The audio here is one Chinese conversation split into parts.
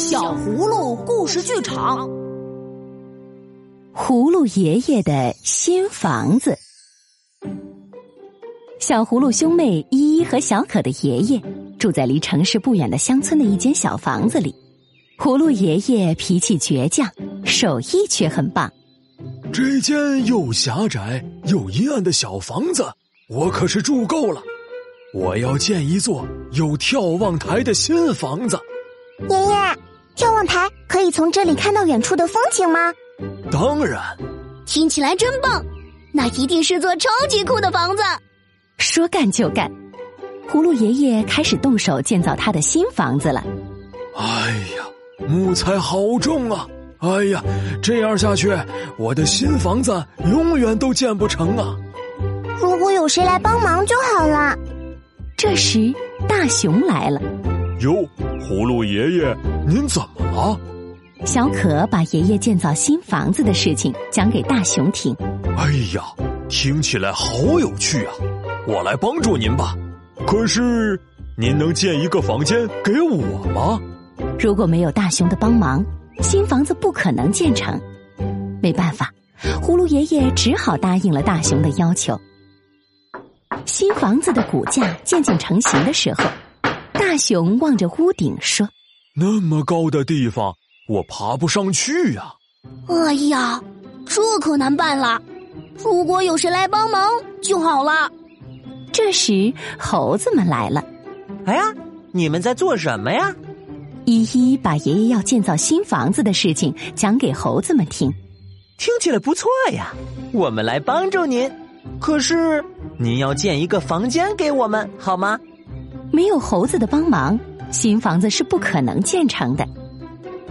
小葫芦故事剧场，葫芦爷爷的新房子。小葫芦兄妹依依和小可的爷爷住在离城市不远的乡村的一间小房子里。葫芦爷爷脾气倔强，手艺却很棒。这间又狭窄又阴暗的小房子，我可是住够了。我要建一座有眺望台的新房子。爷爷，眺望台可以从这里看到远处的风景吗？当然。听起来真棒，那一定是座超级酷的房子。说干就干，葫芦爷爷开始动手建造他的新房子了。哎呀，木材好重啊！哎呀，这样下去，我的新房子永远都建不成啊！如果有谁来帮忙就好了。这时，大熊来了。哟，葫芦爷爷，您怎么了？小可把爷爷建造新房子的事情讲给大熊听。哎呀，听起来好有趣啊！我来帮助您吧。可是，您能建一个房间给我吗？如果没有大熊的帮忙，新房子不可能建成。没办法，葫芦爷爷只好答应了大熊的要求。新房子的骨架渐渐成型的时候，大熊望着屋顶说：“那么高的地方，我爬不上去呀！”哎呀，这可难办了。如果有谁来帮忙就好了。这时，猴子们来了。哎呀，你们在做什么呀？依依把爷爷要建造新房子的事情讲给猴子们听。听起来不错呀，我们来帮助您。可是，您要建一个房间给我们好吗？没有猴子的帮忙，新房子是不可能建成的。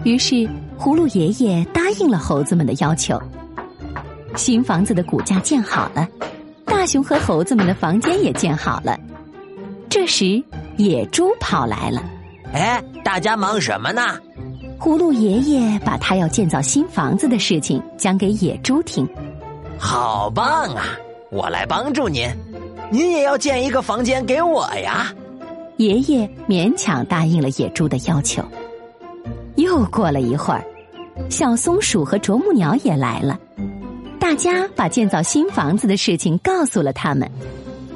于是，葫芦爷爷答应了猴子们的要求。新房子的骨架建好了，大熊和猴子们的房间也建好了。这时，野猪跑来了。哎，大家忙什么呢？葫芦爷爷把他要建造新房子的事情讲给野猪听。好棒啊！我来帮助您，您也要建一个房间给我呀。爷爷勉强答应了野猪的要求。又过了一会儿，小松鼠和啄木鸟也来了。大家把建造新房子的事情告诉了他们。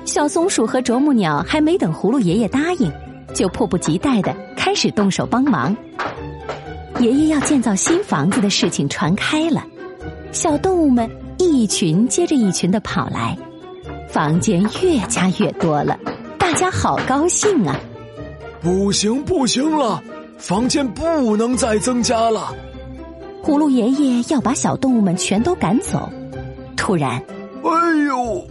小松鼠和啄木鸟还没等葫芦爷爷答应，就迫不及待的开始动手帮忙。爷爷要建造新房子的事情传开了，小动物们。一群接着一群的跑来，房间越加越多了，家好高兴啊！不行不行了，房间不能再增加了。葫芦爷爷要把小动物们全都赶走。突然，哎呦！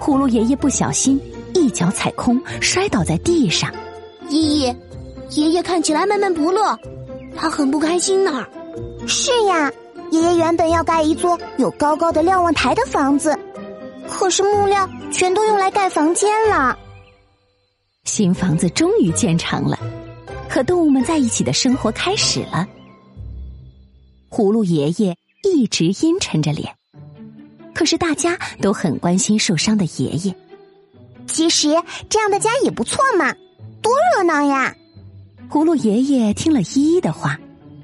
葫芦爷爷不小心一脚踩空，摔倒在地上。依依，爷爷看起来闷闷不乐，他很不开心呢。是呀。爷爷原本要盖一座有高高的瞭望台的房子，可是木料全都用来盖房间了。新房子终于建成了，和动物们在一起的生活开始了。葫芦爷爷一直阴沉着脸，可是大家都很关心受伤的爷爷。其实这样的家也不错嘛，多热闹呀！葫芦爷爷听了依依的话，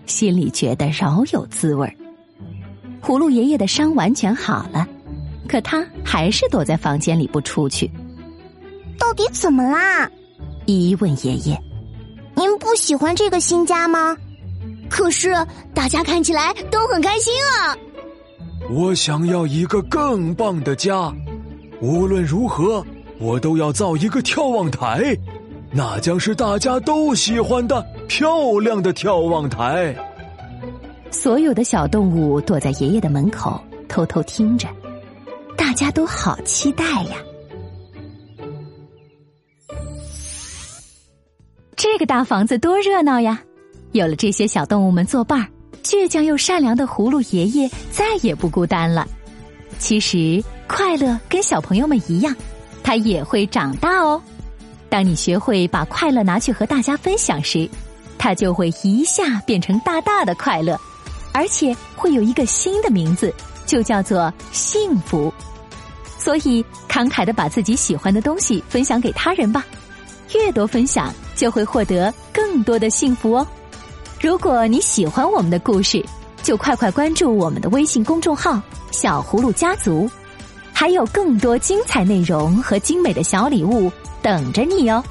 心里觉得饶有滋味儿。葫芦爷爷的伤完全好了，可他还是躲在房间里不出去。到底怎么啦？依依问爷爷：“您不喜欢这个新家吗？”可是大家看起来都很开心啊。我想要一个更棒的家，无论如何，我都要造一个眺望台，那将是大家都喜欢的漂亮的眺望台。所有的小动物躲在爷爷的门口，偷偷听着，大家都好期待呀！这个大房子多热闹呀！有了这些小动物们作伴儿，倔强又善良的葫芦爷爷再也不孤单了。其实，快乐跟小朋友们一样，它也会长大哦。当你学会把快乐拿去和大家分享时，它就会一下变成大大的快乐。而且会有一个新的名字，就叫做幸福。所以，慷慨的把自己喜欢的东西分享给他人吧，越多分享，就会获得更多的幸福哦。如果你喜欢我们的故事，就快快关注我们的微信公众号“小葫芦家族”，还有更多精彩内容和精美的小礼物等着你哦。